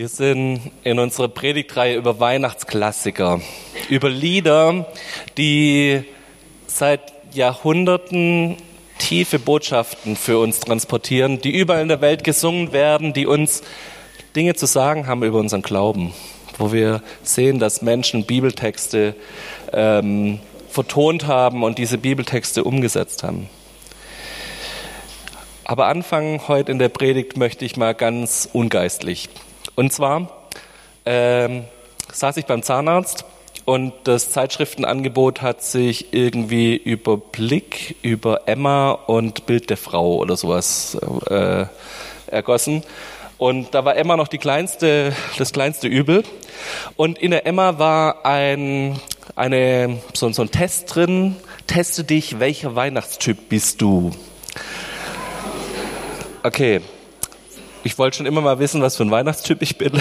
Wir sind in unserer Predigtreihe über Weihnachtsklassiker, über Lieder, die seit Jahrhunderten tiefe Botschaften für uns transportieren, die überall in der Welt gesungen werden, die uns Dinge zu sagen haben über unseren Glauben, wo wir sehen, dass Menschen Bibeltexte ähm, vertont haben und diese Bibeltexte umgesetzt haben. Aber anfangen heute in der Predigt möchte ich mal ganz ungeistlich. Und zwar ähm, saß ich beim Zahnarzt und das Zeitschriftenangebot hat sich irgendwie über Blick, über Emma und Bild der Frau oder sowas äh, ergossen. Und da war Emma noch die kleinste, das kleinste Übel. Und in der Emma war ein, eine, so, so ein Test drin. Teste dich, welcher Weihnachtstyp bist du? Okay, ich wollte schon immer mal wissen, was für ein Weihnachtstyp ich bin.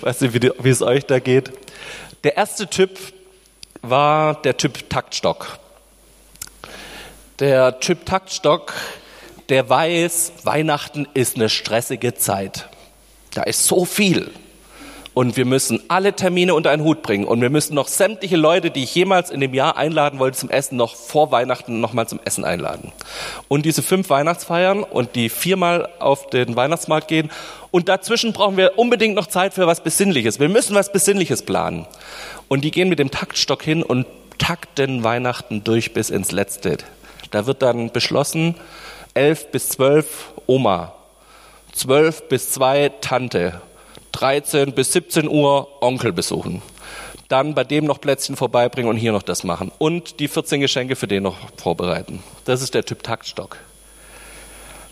Weiß nicht, wie, es euch da geht. Der erste Typ war der Typ Taktstock. Der Typ Taktstock, der weiß, Weihnachten ist eine stressige Zeit. Da ist so viel und wir müssen alle Termine unter einen Hut bringen und wir müssen noch sämtliche Leute, die ich jemals in dem Jahr einladen wollte zum Essen, noch vor Weihnachten nochmal zum Essen einladen. Und diese fünf Weihnachtsfeiern und die viermal auf den Weihnachtsmarkt gehen und dazwischen brauchen wir unbedingt noch Zeit für was Besinnliches. Wir müssen was Besinnliches planen. Und die gehen mit dem Taktstock hin und takten Weihnachten durch bis ins Letzte. Da wird dann beschlossen, elf bis zwölf Oma, zwölf bis zwei Tante 13 bis 17 Uhr Onkel besuchen. Dann bei dem noch Plätzchen vorbeibringen und hier noch das machen. Und die 14 Geschenke für den noch vorbereiten. Das ist der Typ Taktstock.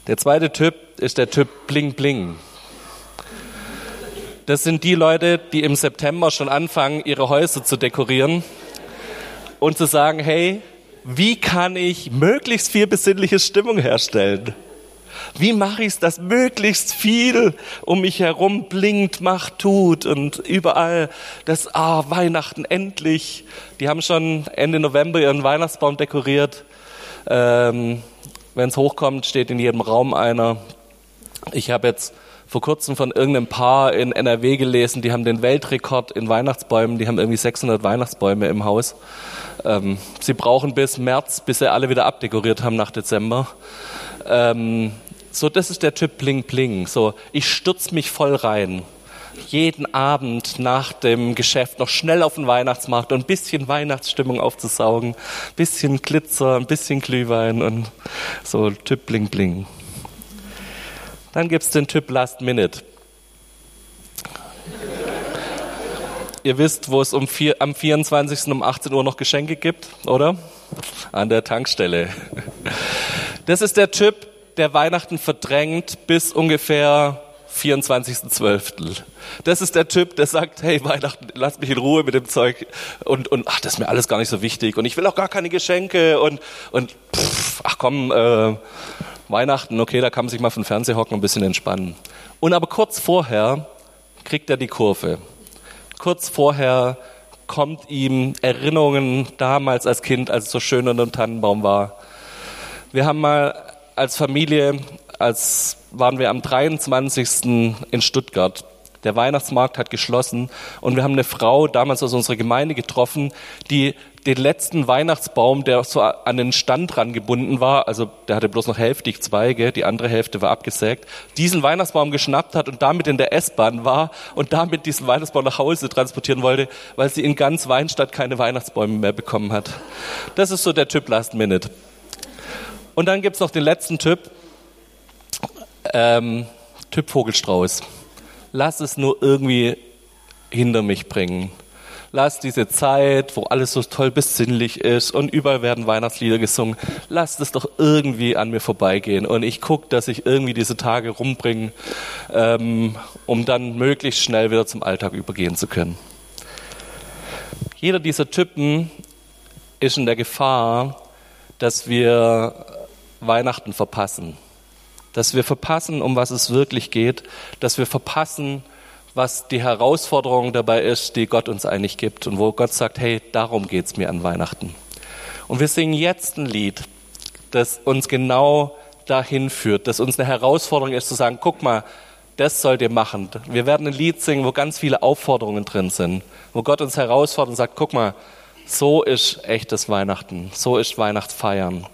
Der zweite Typ ist der Typ Bling Bling. Das sind die Leute, die im September schon anfangen, ihre Häuser zu dekorieren und zu sagen, hey, wie kann ich möglichst viel besinnliche Stimmung herstellen? Wie mache ich es, dass möglichst viel um mich herum blinkt, macht, tut und überall das, ah, Weihnachten endlich. Die haben schon Ende November ihren Weihnachtsbaum dekoriert. Ähm, Wenn es hochkommt, steht in jedem Raum einer. Ich habe jetzt vor kurzem von irgendeinem Paar in NRW gelesen, die haben den Weltrekord in Weihnachtsbäumen, die haben irgendwie 600 Weihnachtsbäume im Haus. Ähm, sie brauchen bis März, bis sie alle wieder abdekoriert haben nach Dezember. Ähm, so, das ist der Typ Bling Bling. So, ich stürz mich voll rein. Jeden Abend nach dem Geschäft noch schnell auf den Weihnachtsmarkt und ein bisschen Weihnachtsstimmung aufzusaugen. Ein bisschen Glitzer, ein bisschen Glühwein und so Typ Bling Bling. Dann gibt's den Typ Last Minute. Ihr wisst, wo es um vier, am 24. um 18 Uhr noch Geschenke gibt, oder? An der Tankstelle. Das ist der Typ, der Weihnachten verdrängt bis ungefähr 24.12. Das ist der Typ, der sagt, hey Weihnachten, lass mich in Ruhe mit dem Zeug und, und ach, das ist mir alles gar nicht so wichtig und ich will auch gar keine Geschenke und, und pff, ach komm, äh, Weihnachten, okay, da kann man sich mal von Fernseher hocken und ein bisschen entspannen. Und aber kurz vorher kriegt er die Kurve. Kurz vorher kommt ihm Erinnerungen damals als Kind, als es so schön unter dem Tannenbaum war. Wir haben mal als Familie, als waren wir am 23. in Stuttgart. Der Weihnachtsmarkt hat geschlossen und wir haben eine Frau damals aus unserer Gemeinde getroffen, die den letzten Weihnachtsbaum, der so an den Stand dran gebunden war, also der hatte bloß noch hälftig Zweige, die andere Hälfte war abgesägt, diesen Weihnachtsbaum geschnappt hat und damit in der S-Bahn war und damit diesen Weihnachtsbaum nach Hause transportieren wollte, weil sie in ganz Weinstadt keine Weihnachtsbäume mehr bekommen hat. Das ist so der Typ Last Minute. Und dann gibt's noch den letzten Typ, ähm, Typ Vogelstrauß. Lass es nur irgendwie hinter mich bringen. Lass diese Zeit, wo alles so toll besinnlich ist und überall werden Weihnachtslieder gesungen, lass es doch irgendwie an mir vorbeigehen. Und ich gucke, dass ich irgendwie diese Tage rumbringe, ähm, um dann möglichst schnell wieder zum Alltag übergehen zu können. Jeder dieser Typen ist in der Gefahr, dass wir Weihnachten verpassen. Dass wir verpassen, um was es wirklich geht. Dass wir verpassen, was die Herausforderung dabei ist, die Gott uns eigentlich gibt und wo Gott sagt, hey, darum geht's mir an Weihnachten. Und wir singen jetzt ein Lied, das uns genau dahin führt, das uns eine Herausforderung ist zu sagen, guck mal, Das sollt ihr machen. Wir werden ein Lied singen, wo ganz viele Aufforderungen drin sind, wo Gott uns herausfordert und sagt, guck mal, so ist echtes Weihnachten, so ist Weihnachtsfeiern.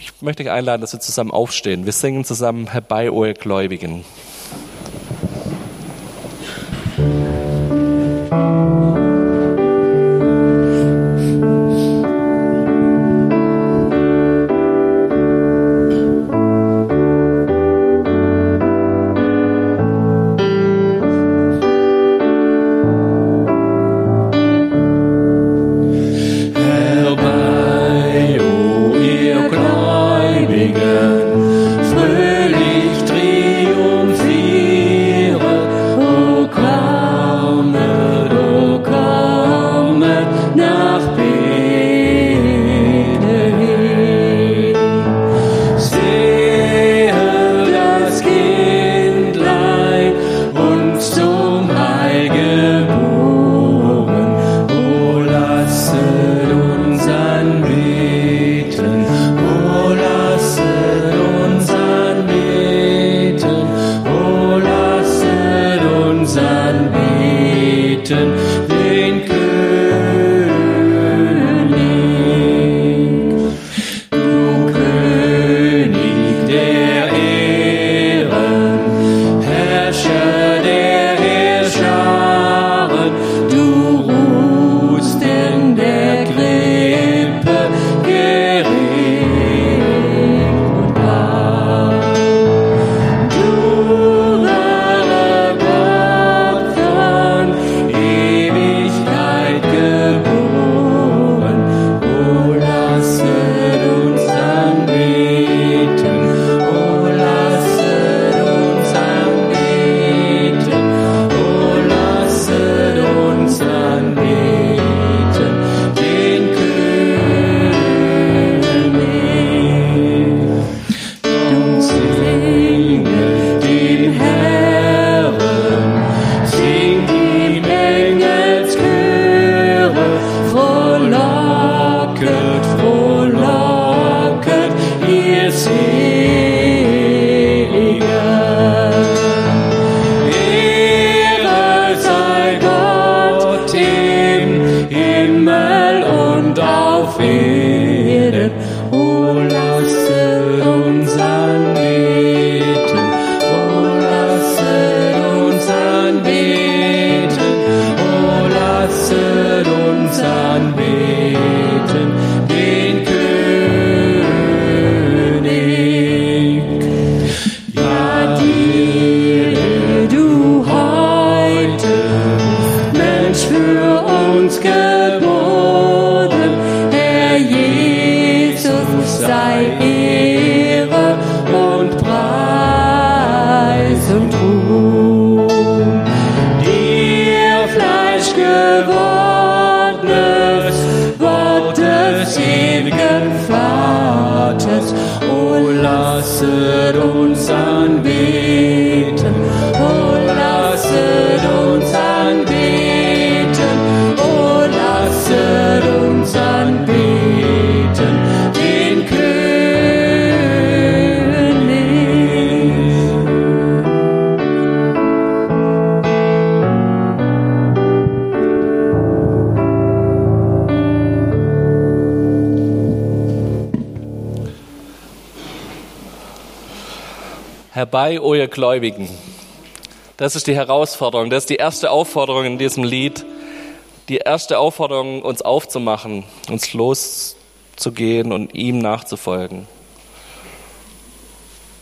Ich möchte dich einladen, dass wir zusammen aufstehen. Wir singen zusammen Herbei, o ihr Gläubigen. Herbei, o ihr Gläubigen. Das ist die Herausforderung. Das ist die erste Aufforderung in diesem Lied. Die erste Aufforderung, uns aufzumachen, uns loszugehen und ihm nachzufolgen.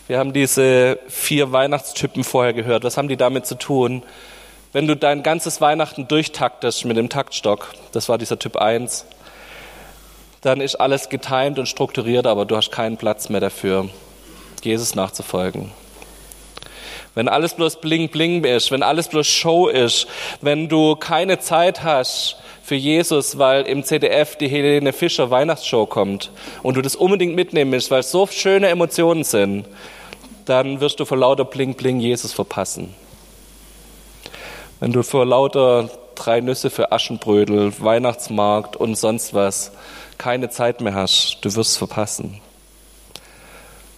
Wir haben diese vier Weihnachtstypen vorher gehört. Was haben die damit zu tun? Wenn du dein ganzes Weihnachten durchtaktest mit dem Taktstock, das war dieser Typ 1, dann ist alles getimt und strukturiert, aber du hast keinen Platz mehr dafür, Jesus nachzufolgen. Wenn alles bloß bling bling ist, wenn alles bloß Show ist, wenn du keine Zeit hast für Jesus, weil im CDF die Helene Fischer Weihnachtsshow kommt und du das unbedingt mitnehmen willst, weil es so schöne Emotionen sind, dann wirst du vor lauter bling bling Jesus verpassen. Wenn du vor lauter drei Nüsse für Aschenbrödel, Weihnachtsmarkt und sonst was keine Zeit mehr hast, du wirst es verpassen.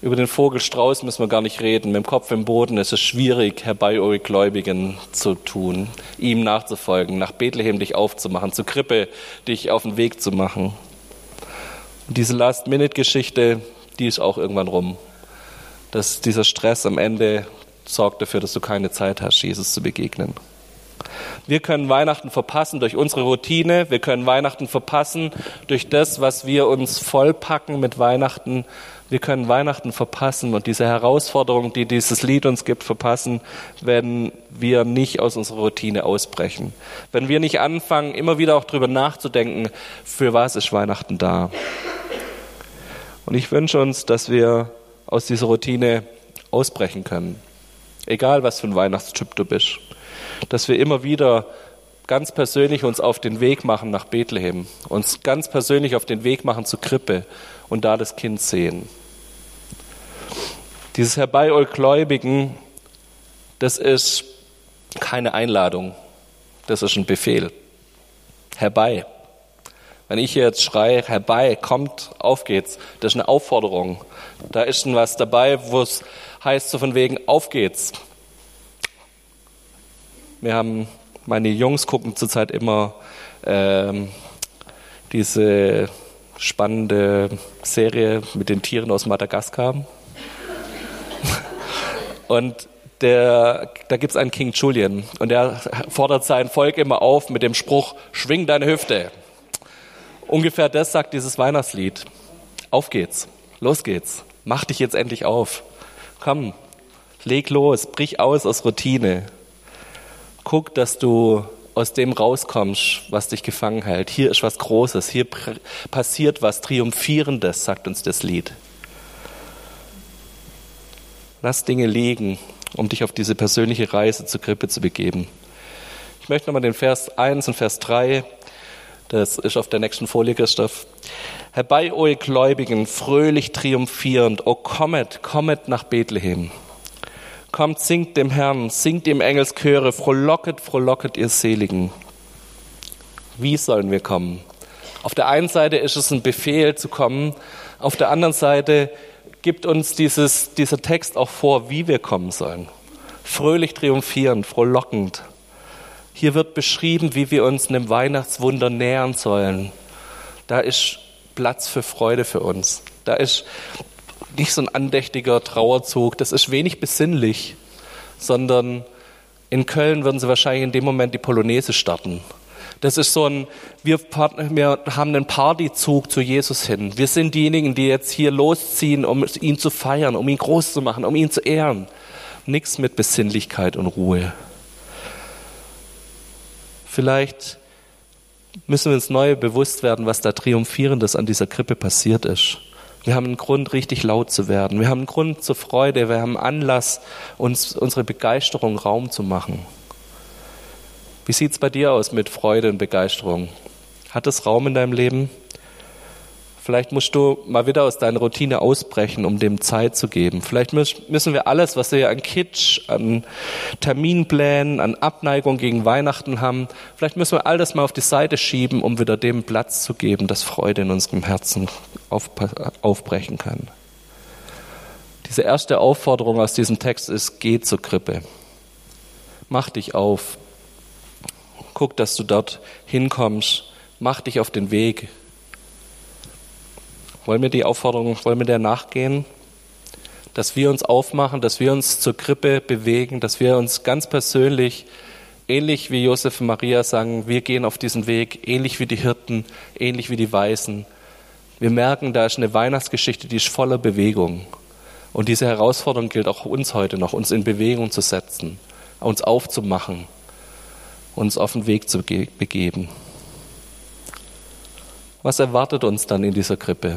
Über den Vogelstrauß müssen wir gar nicht reden. Mit dem Kopf im Boden ist es schwierig, herbei eure Gläubigen zu tun, ihm nachzufolgen, nach Bethlehem dich aufzumachen, zur Krippe dich auf den Weg zu machen. Und diese Last-Minute-Geschichte, die ist auch irgendwann rum. Dass dieser Stress am Ende sorgt dafür, dass du keine Zeit hast, Jesus zu begegnen. Wir können Weihnachten verpassen durch unsere Routine. Wir können Weihnachten verpassen durch das, was wir uns vollpacken mit Weihnachten. Wir können Weihnachten verpassen und diese Herausforderung, die dieses Lied uns gibt, verpassen, wenn wir nicht aus unserer Routine ausbrechen. Wenn wir nicht anfangen, immer wieder auch darüber nachzudenken, für was ist Weihnachten da. Und ich wünsche uns, dass wir aus dieser Routine ausbrechen können. Egal, was für ein Weihnachtstyp du bist dass wir immer wieder ganz persönlich uns auf den Weg machen nach Bethlehem, uns ganz persönlich auf den Weg machen zur Krippe und da das Kind sehen. Dieses Herbei-Gläubigen, das ist keine Einladung, das ist ein Befehl. Herbei. Wenn ich jetzt schreie, herbei, kommt, auf geht's, das ist eine Aufforderung. Da ist schon was dabei, wo es heißt so von wegen, auf geht's. Wir haben, meine Jungs gucken zurzeit immer ähm, diese spannende Serie mit den Tieren aus Madagaskar. Und der, da gibt es einen King Julian und der fordert sein Volk immer auf mit dem Spruch, schwing deine Hüfte. Ungefähr das sagt dieses Weihnachtslied. Auf geht's, los geht's, mach dich jetzt endlich auf. Komm, leg los, brich aus aus Routine, Guck, dass du aus dem rauskommst, was dich gefangen hält. Hier ist was Großes, hier passiert was Triumphierendes, sagt uns das Lied. Lass Dinge liegen, um dich auf diese persönliche Reise zur Krippe zu begeben. Ich möchte nochmal den Vers 1 und Vers 3, das ist auf der nächsten Folie, Christoph. Herbei, o ihr Gläubigen, fröhlich triumphierend, o kommet, kommet nach Bethlehem. Kommt, singt dem Herrn, singt ihm Engelschöre, frohlocket, frohlocket ihr Seligen. Wie sollen wir kommen? Auf der einen Seite ist es ein Befehl zu kommen, auf der anderen Seite gibt uns dieses, dieser Text auch vor, wie wir kommen sollen. Fröhlich triumphierend, frohlockend. Hier wird beschrieben, wie wir uns einem Weihnachtswunder nähern sollen. Da ist Platz für Freude für uns. Da ist nicht so ein andächtiger Trauerzug, das ist wenig besinnlich, sondern in Köln würden sie wahrscheinlich in dem Moment die Polonaise starten. Das ist so ein, wir, wir haben einen Partyzug zu Jesus hin. Wir sind diejenigen, die jetzt hier losziehen, um ihn zu feiern, um ihn groß zu machen, um ihn zu ehren. Nichts mit Besinnlichkeit und Ruhe. Vielleicht müssen wir uns neu bewusst werden, was da triumphierendes an dieser Krippe passiert ist. Wir haben einen Grund, richtig laut zu werden. Wir haben einen Grund zur Freude. Wir haben Anlass, uns unsere Begeisterung Raum zu machen. Wie sieht es bei dir aus mit Freude und Begeisterung? Hat es Raum in deinem Leben? Vielleicht musst du mal wieder aus deiner Routine ausbrechen, um dem Zeit zu geben. Vielleicht müssen wir alles, was wir an Kitsch, an Terminplänen, an Abneigung gegen Weihnachten haben, vielleicht müssen wir all das mal auf die Seite schieben, um wieder dem Platz zu geben, dass Freude in unserem Herzen aufbrechen kann. Diese erste Aufforderung aus diesem Text ist, geh zur Krippe. Mach dich auf. Guck, dass du dort hinkommst. Mach dich auf den Weg. Wollen wir die Aufforderung, wollen wir der nachgehen? Dass wir uns aufmachen, dass wir uns zur Krippe bewegen, dass wir uns ganz persönlich, ähnlich wie Josef und Maria sagen, wir gehen auf diesen Weg, ähnlich wie die Hirten, ähnlich wie die Weißen. Wir merken, da ist eine Weihnachtsgeschichte, die ist voller Bewegung. Und diese Herausforderung gilt auch uns heute noch, uns in Bewegung zu setzen, uns aufzumachen, uns auf den Weg zu begeben. Was erwartet uns dann in dieser Krippe?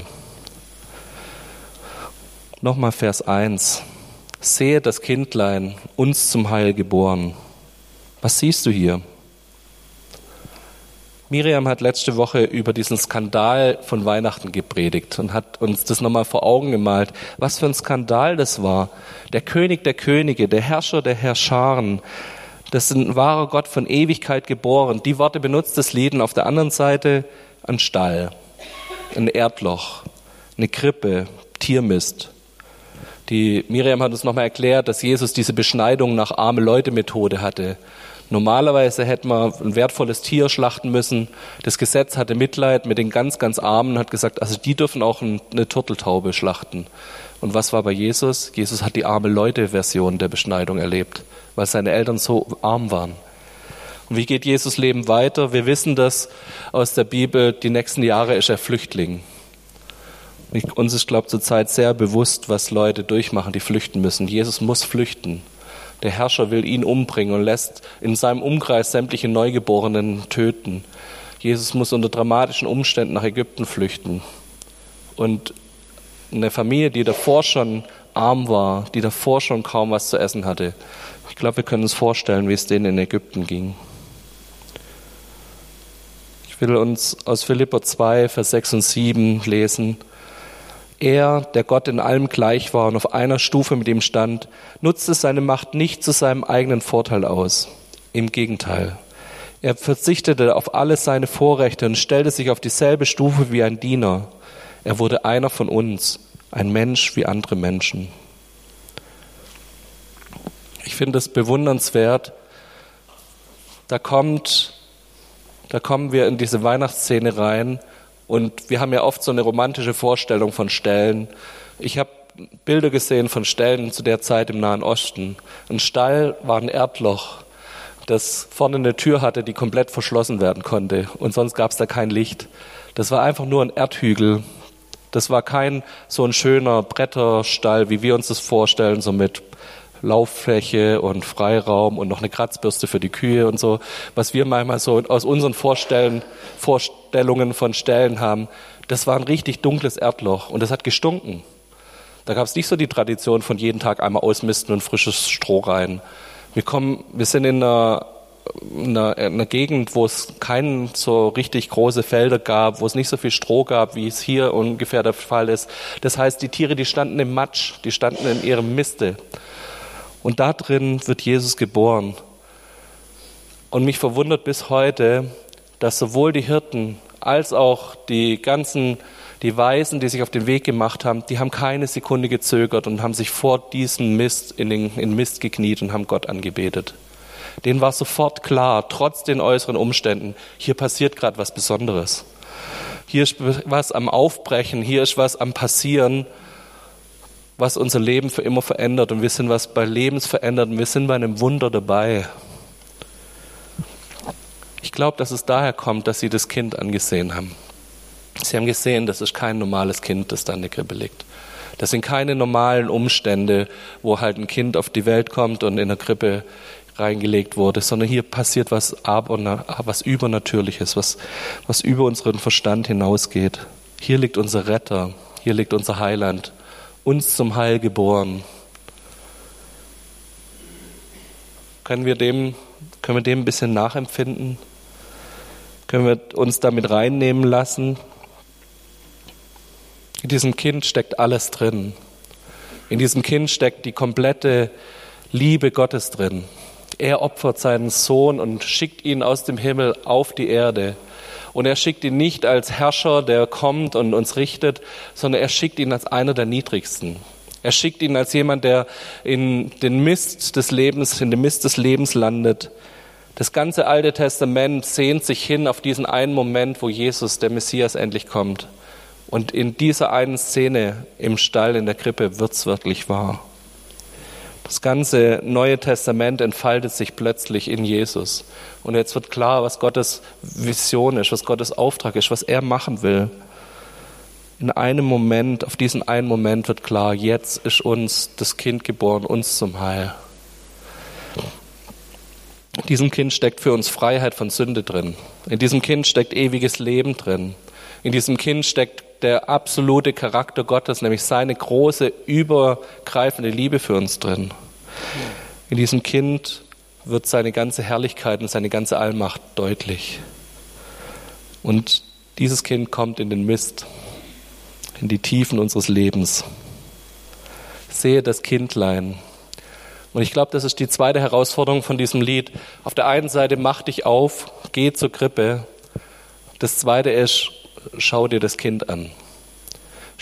Nochmal Vers 1. Sehe das Kindlein, uns zum Heil geboren. Was siehst du hier? Miriam hat letzte Woche über diesen Skandal von Weihnachten gepredigt und hat uns das nochmal vor Augen gemalt, was für ein Skandal das war. Der König der Könige, der Herrscher der Herrscharen, das ist ein wahrer Gott von Ewigkeit geboren. Die Worte benutzt das Lied und auf der anderen Seite ein Stall, ein Erdloch, eine Krippe, Tiermist. Die Miriam hat uns nochmal erklärt, dass Jesus diese Beschneidung nach arme Leute Methode hatte. Normalerweise hätte man ein wertvolles Tier schlachten müssen. Das Gesetz hatte Mitleid mit den ganz, ganz Armen und hat gesagt, also die dürfen auch eine Turteltaube schlachten. Und was war bei Jesus? Jesus hat die arme Leute-Version der Beschneidung erlebt, weil seine Eltern so arm waren. Und wie geht Jesus Leben weiter? Wir wissen das aus der Bibel, die nächsten Jahre ist er Flüchtling. Uns ist, glaube ich, zurzeit sehr bewusst, was Leute durchmachen, die flüchten müssen. Jesus muss flüchten. Der Herrscher will ihn umbringen und lässt in seinem Umkreis sämtliche Neugeborenen töten. Jesus muss unter dramatischen Umständen nach Ägypten flüchten. Und eine Familie, die davor schon arm war, die davor schon kaum was zu essen hatte, ich glaube, wir können uns vorstellen, wie es denen in Ägypten ging. Ich will uns aus Philipper 2, Vers 6 und 7 lesen. Er, der Gott in allem gleich war und auf einer Stufe mit ihm stand, nutzte seine Macht nicht zu seinem eigenen Vorteil aus. Im Gegenteil. Er verzichtete auf alle seine Vorrechte und stellte sich auf dieselbe Stufe wie ein Diener. Er wurde einer von uns, ein Mensch wie andere Menschen. Ich finde es bewundernswert. Da kommt, da kommen wir in diese Weihnachtsszene rein und wir haben ja oft so eine romantische Vorstellung von Ställen. Ich habe Bilder gesehen von Ställen zu der Zeit im Nahen Osten. Ein Stall war ein Erdloch, das vorne eine Tür hatte, die komplett verschlossen werden konnte. Und sonst gab es da kein Licht. Das war einfach nur ein Erdhügel. Das war kein so ein schöner Bretterstall, wie wir uns das vorstellen, so mit Lauffläche und Freiraum und noch eine Kratzbürste für die Kühe und so, was wir manchmal so aus unseren Vorstellen, Vorstellungen von Stellen haben, das war ein richtig dunkles Erdloch und das hat gestunken. Da gab es nicht so die Tradition von jeden Tag einmal ausmisten und frisches Stroh rein. Wir kommen, wir sind in einer, einer, einer Gegend, wo es keinen so richtig große Felder gab, wo es nicht so viel Stroh gab, wie es hier ungefähr der Fall ist. Das heißt, die Tiere, die standen im Matsch, die standen in ihrem Miste. Und da drin wird Jesus geboren. Und mich verwundert bis heute, dass sowohl die Hirten als auch die ganzen, die Weisen, die sich auf den Weg gemacht haben, die haben keine Sekunde gezögert und haben sich vor diesem Mist in den in Mist gekniet und haben Gott angebetet. Denen war sofort klar, trotz den äußeren Umständen, hier passiert gerade was Besonderes. Hier ist was am Aufbrechen, hier ist was am Passieren was unser Leben für immer verändert. Und wir sind was bei Lebensverändert und wir sind bei einem Wunder dabei. Ich glaube, dass es daher kommt, dass sie das Kind angesehen haben. Sie haben gesehen, das ist kein normales Kind, das da in der Krippe liegt. Das sind keine normalen Umstände, wo halt ein Kind auf die Welt kommt und in der Krippe reingelegt wurde, sondern hier passiert was, was Übernatürliches, was, was über unseren Verstand hinausgeht. Hier liegt unser Retter, hier liegt unser Heiland uns zum Heil geboren. Können wir dem, können wir dem ein bisschen nachempfinden? Können wir uns damit reinnehmen lassen? In diesem Kind steckt alles drin. In diesem Kind steckt die komplette Liebe Gottes drin. Er opfert seinen Sohn und schickt ihn aus dem Himmel auf die Erde. Und er schickt ihn nicht als Herrscher, der kommt und uns richtet, sondern er schickt ihn als einer der Niedrigsten. Er schickt ihn als jemand, der in den Mist des Lebens, in den Mist des Lebens landet. Das ganze Alte Testament sehnt sich hin auf diesen einen Moment, wo Jesus, der Messias, endlich kommt. Und in dieser einen Szene im Stall, in der Krippe, wird's wirklich wahr. Das ganze Neue Testament entfaltet sich plötzlich in Jesus. Und jetzt wird klar, was Gottes Vision ist, was Gottes Auftrag ist, was er machen will. In einem Moment, auf diesen einen Moment wird klar, jetzt ist uns das Kind geboren, uns zum Heil. In diesem Kind steckt für uns Freiheit von Sünde drin. In diesem Kind steckt ewiges Leben drin. In diesem Kind steckt der absolute Charakter Gottes, nämlich seine große, übergreifende Liebe für uns drin. In diesem Kind wird seine ganze Herrlichkeit und seine ganze Allmacht deutlich. Und dieses Kind kommt in den Mist, in die Tiefen unseres Lebens. Sehe das Kindlein. Und ich glaube, das ist die zweite Herausforderung von diesem Lied. Auf der einen Seite mach dich auf, geh zur Krippe. Das zweite ist, schau dir das Kind an.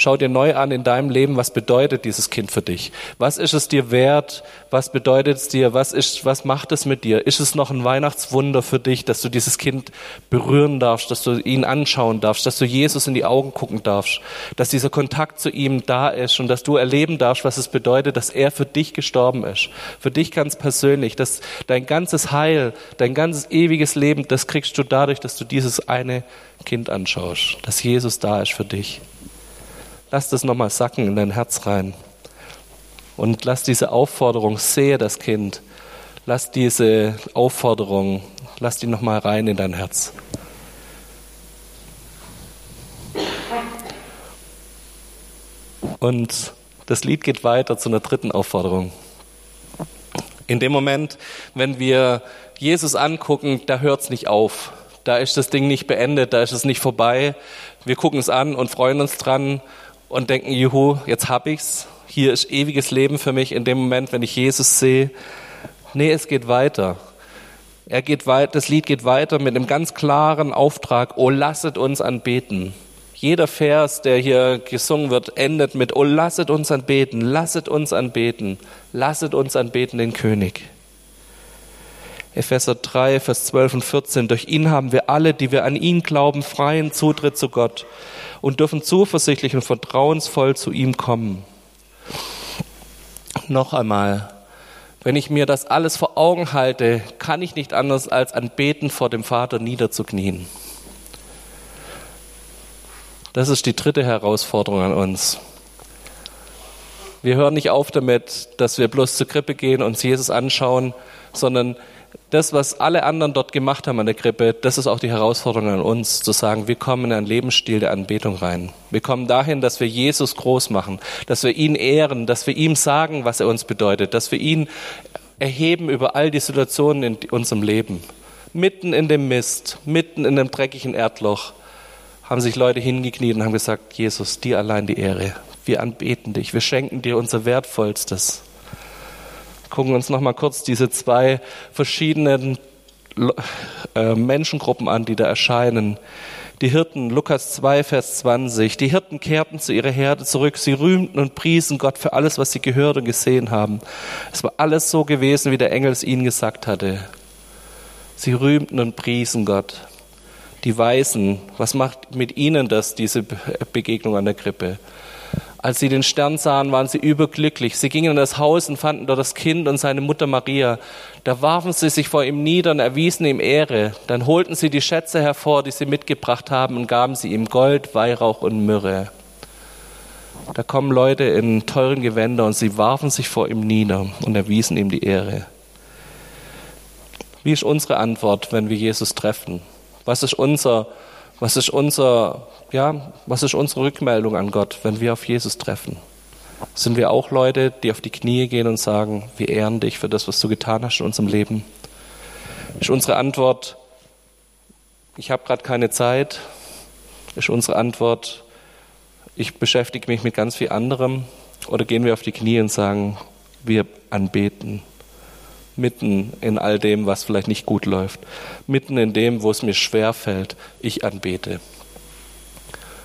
Schau dir neu an in deinem Leben, was bedeutet dieses Kind für dich? Was ist es dir wert? Was bedeutet es dir? Was ist, was macht es mit dir? Ist es noch ein Weihnachtswunder für dich, dass du dieses Kind berühren darfst, dass du ihn anschauen darfst, dass du Jesus in die Augen gucken darfst, dass dieser Kontakt zu ihm da ist und dass du erleben darfst, was es bedeutet, dass er für dich gestorben ist. Für dich ganz persönlich, dass dein ganzes Heil, dein ganzes ewiges Leben, das kriegst du dadurch, dass du dieses eine Kind anschaust, dass Jesus da ist für dich. Lass das nochmal sacken in dein Herz rein. Und lass diese Aufforderung, sehe das Kind, lass diese Aufforderung, lass die nochmal rein in dein Herz. Und das Lied geht weiter zu einer dritten Aufforderung. In dem Moment, wenn wir Jesus angucken, da hört es nicht auf. Da ist das Ding nicht beendet, da ist es nicht vorbei. Wir gucken es an und freuen uns dran und denken, juhu, jetzt hab ich's. Hier ist ewiges Leben für mich in dem Moment, wenn ich Jesus sehe. Nee, es geht weiter. Er geht weit, das Lied geht weiter mit einem ganz klaren Auftrag, oh lasset uns anbeten. Jeder Vers, der hier gesungen wird, endet mit, oh lasset uns anbeten, lasset uns anbeten, lasset uns anbeten den König. Epheser 3, Vers 12 und 14. Durch ihn haben wir alle, die wir an ihn glauben, freien Zutritt zu Gott und dürfen zuversichtlich und vertrauensvoll zu ihm kommen. Noch einmal, wenn ich mir das alles vor Augen halte, kann ich nicht anders als anbeten vor dem Vater niederzuknien. Das ist die dritte Herausforderung an uns. Wir hören nicht auf damit, dass wir bloß zur Krippe gehen, uns Jesus anschauen, sondern das, was alle anderen dort gemacht haben an der Krippe, das ist auch die Herausforderung an uns, zu sagen, wir kommen in einen Lebensstil der Anbetung rein. Wir kommen dahin, dass wir Jesus groß machen, dass wir ihn ehren, dass wir ihm sagen, was er uns bedeutet, dass wir ihn erheben über all die Situationen in unserem Leben. Mitten in dem Mist, mitten in dem dreckigen Erdloch haben sich Leute hingekniet und haben gesagt, Jesus, dir allein die Ehre. Wir anbeten dich, wir schenken dir unser Wertvollstes gucken uns noch mal kurz diese zwei verschiedenen äh, Menschengruppen an, die da erscheinen. Die Hirten, Lukas 2, Vers 20. Die Hirten kehrten zu ihrer Herde zurück. Sie rühmten und priesen Gott für alles, was sie gehört und gesehen haben. Es war alles so gewesen, wie der Engel es ihnen gesagt hatte. Sie rühmten und priesen Gott. Die Weisen, was macht mit ihnen das, diese Begegnung an der Krippe? Als sie den Stern sahen, waren sie überglücklich. Sie gingen in das Haus und fanden dort das Kind und seine Mutter Maria. Da warfen sie sich vor ihm nieder und erwiesen ihm Ehre. Dann holten sie die Schätze hervor, die sie mitgebracht haben, und gaben sie ihm Gold, Weihrauch und Myrrhe. Da kommen Leute in teuren Gewändern und sie warfen sich vor ihm nieder und erwiesen ihm die Ehre. Wie ist unsere Antwort, wenn wir Jesus treffen? Was ist unser, was ist unser ja, was ist unsere Rückmeldung an Gott, wenn wir auf Jesus treffen? Sind wir auch Leute, die auf die Knie gehen und sagen, wir ehren dich für das, was du getan hast in unserem Leben? Ist unsere Antwort, ich habe gerade keine Zeit? Ist unsere Antwort, ich beschäftige mich mit ganz viel anderem? Oder gehen wir auf die Knie und sagen, wir anbeten? Mitten in all dem, was vielleicht nicht gut läuft. Mitten in dem, wo es mir schwer fällt, ich anbete.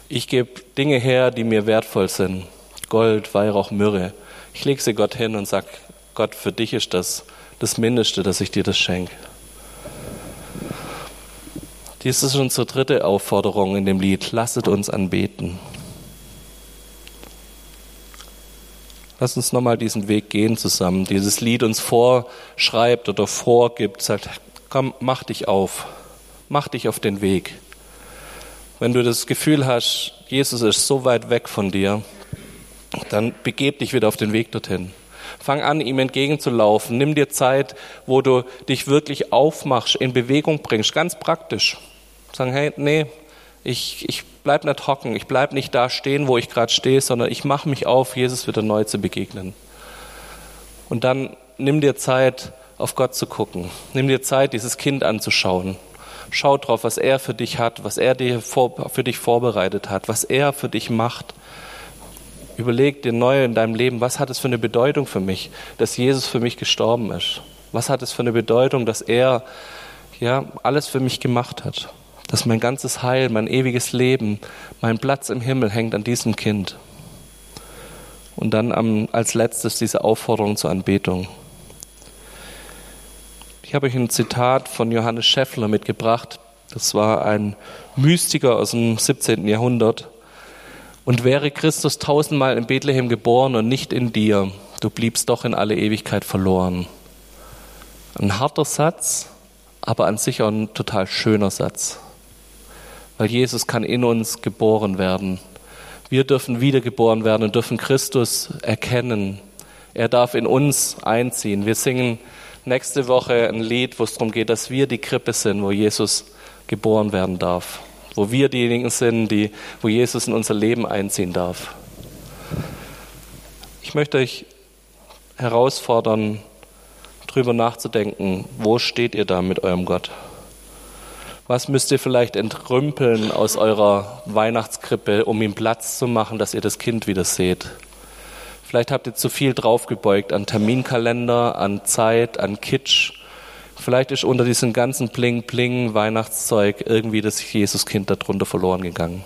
Ich gebe Dinge her, die mir wertvoll sind. Gold, Weihrauch, Myrrhe. Ich lege sie Gott hin und sage, Gott, für dich ist das das Mindeste, dass ich dir das schenke. Dies ist unsere dritte Aufforderung in dem Lied. Lasset uns anbeten. Lass uns nochmal diesen Weg gehen zusammen. Dieses Lied uns vorschreibt oder vorgibt, sagt, komm, mach dich auf. Mach dich auf den Weg. Wenn du das Gefühl hast, Jesus ist so weit weg von dir, dann begeb dich wieder auf den Weg dorthin. Fang an, ihm entgegenzulaufen. Nimm dir Zeit, wo du dich wirklich aufmachst, in Bewegung bringst, ganz praktisch. Sagen, hey, nee, ich, ich bleib nicht hocken, ich bleib nicht da stehen, wo ich gerade stehe, sondern ich mache mich auf, Jesus wieder neu zu begegnen. Und dann nimm dir Zeit, auf Gott zu gucken. Nimm dir Zeit, dieses Kind anzuschauen. Schau drauf, was er für dich hat, was er dir vor, für dich vorbereitet hat, was er für dich macht. Überleg dir neu in deinem Leben, was hat es für eine Bedeutung für mich, dass Jesus für mich gestorben ist? Was hat es für eine Bedeutung, dass er ja alles für mich gemacht hat? Dass mein ganzes Heil, mein ewiges Leben, mein Platz im Himmel hängt an diesem Kind. Und dann am, als letztes diese Aufforderung zur Anbetung. Ich habe euch ein Zitat von Johannes Schäffler mitgebracht. Das war ein Mystiker aus dem 17. Jahrhundert. Und wäre Christus tausendmal in Bethlehem geboren und nicht in dir, du bliebst doch in alle Ewigkeit verloren. Ein harter Satz, aber an sich auch ein total schöner Satz. Weil Jesus kann in uns geboren werden. Wir dürfen wiedergeboren werden und dürfen Christus erkennen. Er darf in uns einziehen. Wir singen nächste Woche ein Lied, wo es darum geht, dass wir die Krippe sind, wo Jesus geboren werden darf. Wo wir diejenigen sind, die, wo Jesus in unser Leben einziehen darf. Ich möchte euch herausfordern, drüber nachzudenken, wo steht ihr da mit eurem Gott? Was müsst ihr vielleicht entrümpeln aus eurer Weihnachtskrippe, um ihm Platz zu machen, dass ihr das Kind wieder seht? Vielleicht habt ihr zu viel draufgebeugt an Terminkalender, an Zeit, an Kitsch. Vielleicht ist unter diesem ganzen Bling-Bling Weihnachtszeug irgendwie das Jesuskind darunter verloren gegangen.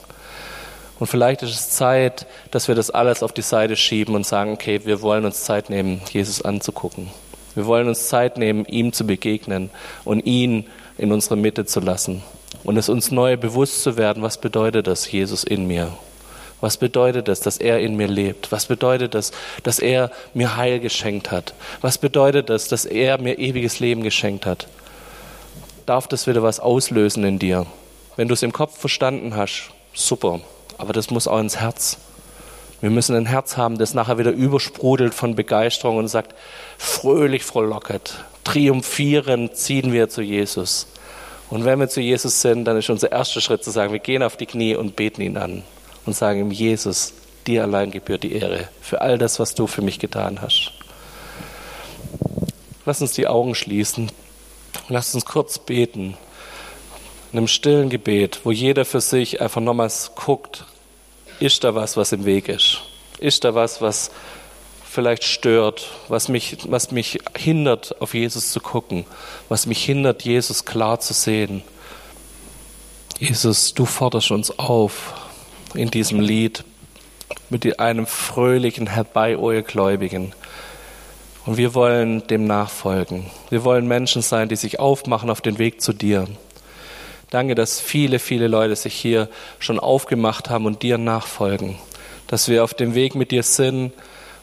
Und vielleicht ist es Zeit, dass wir das alles auf die Seite schieben und sagen, okay, wir wollen uns Zeit nehmen, Jesus anzugucken. Wir wollen uns Zeit nehmen, ihm zu begegnen und ihn in unsere Mitte zu lassen. Und es uns neu bewusst zu werden, was bedeutet das, Jesus in mir? Was bedeutet das, dass er in mir lebt? Was bedeutet das, dass er mir Heil geschenkt hat? Was bedeutet das, dass er mir ewiges Leben geschenkt hat? Darf das wieder was auslösen in dir? Wenn du es im Kopf verstanden hast, super, aber das muss auch ins Herz. Wir müssen ein Herz haben, das nachher wieder übersprudelt von Begeisterung und sagt, fröhlich frohlocket, triumphierend ziehen wir zu Jesus. Und wenn wir zu Jesus sind, dann ist unser erster Schritt zu sagen, wir gehen auf die Knie und beten ihn an und sagen ihm, Jesus, dir allein gebührt die Ehre für all das, was du für mich getan hast. Lass uns die Augen schließen. Lass uns kurz beten. In einem stillen Gebet, wo jeder für sich einfach nochmals guckt, ist da was, was im Weg ist? Ist da was, was vielleicht stört, was mich, was mich hindert, auf Jesus zu gucken, was mich hindert, Jesus klar zu sehen? Jesus, du forderst uns auf in diesem Lied mit einem fröhlichen Herbei, o ihr Gläubigen. Und wir wollen dem nachfolgen. Wir wollen Menschen sein, die sich aufmachen auf den Weg zu dir. Danke, dass viele, viele Leute sich hier schon aufgemacht haben und dir nachfolgen. Dass wir auf dem Weg mit dir sind.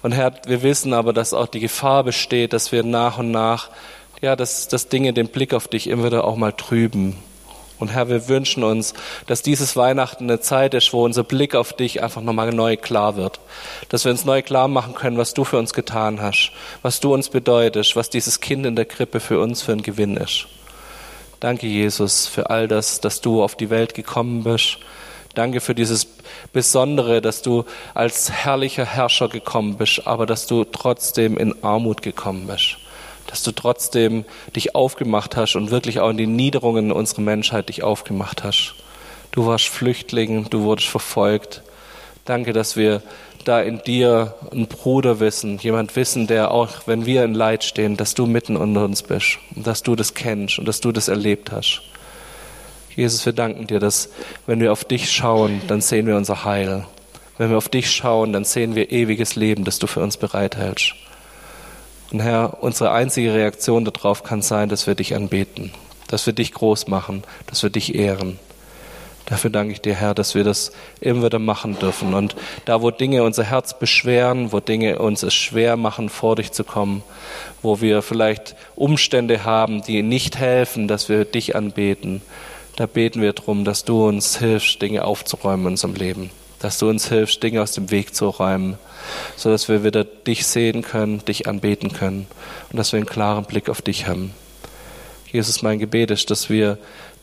Und Herr, wir wissen aber, dass auch die Gefahr besteht, dass wir nach und nach, ja, dass, dass Dinge den Blick auf dich immer wieder auch mal trüben. Und Herr, wir wünschen uns, dass dieses Weihnachten eine Zeit ist, wo unser Blick auf dich einfach nochmal neu klar wird. Dass wir uns neu klar machen können, was du für uns getan hast, was du uns bedeutest, was dieses Kind in der Krippe für uns für ein Gewinn ist. Danke, Jesus, für all das, dass du auf die Welt gekommen bist. Danke für dieses Besondere, dass du als herrlicher Herrscher gekommen bist, aber dass du trotzdem in Armut gekommen bist. Dass du trotzdem dich aufgemacht hast und wirklich auch in die Niederungen unserer Menschheit dich aufgemacht hast. Du warst Flüchtling, du wurdest verfolgt. Danke, dass wir da in dir einen Bruder wissen, jemand wissen, der auch, wenn wir in Leid stehen, dass du mitten unter uns bist und dass du das kennst und dass du das erlebt hast. Jesus, wir danken dir, dass wenn wir auf dich schauen, dann sehen wir unser Heil. Wenn wir auf dich schauen, dann sehen wir ewiges Leben, das du für uns bereithältst. Und Herr, unsere einzige Reaktion darauf kann sein, dass wir dich anbeten, dass wir dich groß machen, dass wir dich ehren. Dafür danke ich dir, Herr, dass wir das immer wieder machen dürfen. Und da, wo Dinge unser Herz beschweren, wo Dinge uns es schwer machen, vor dich zu kommen, wo wir vielleicht Umstände haben, die nicht helfen, dass wir dich anbeten, da beten wir darum, dass du uns hilfst, Dinge aufzuräumen in unserem Leben. Dass du uns hilfst, Dinge aus dem Weg zu räumen, sodass wir wieder dich sehen können, dich anbeten können und dass wir einen klaren Blick auf dich haben. Jesus, mein Gebet ist, dass wir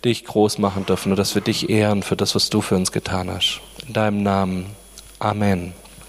dich groß machen dürfen und dass wir dich ehren für das, was du für uns getan hast. In deinem Namen. Amen.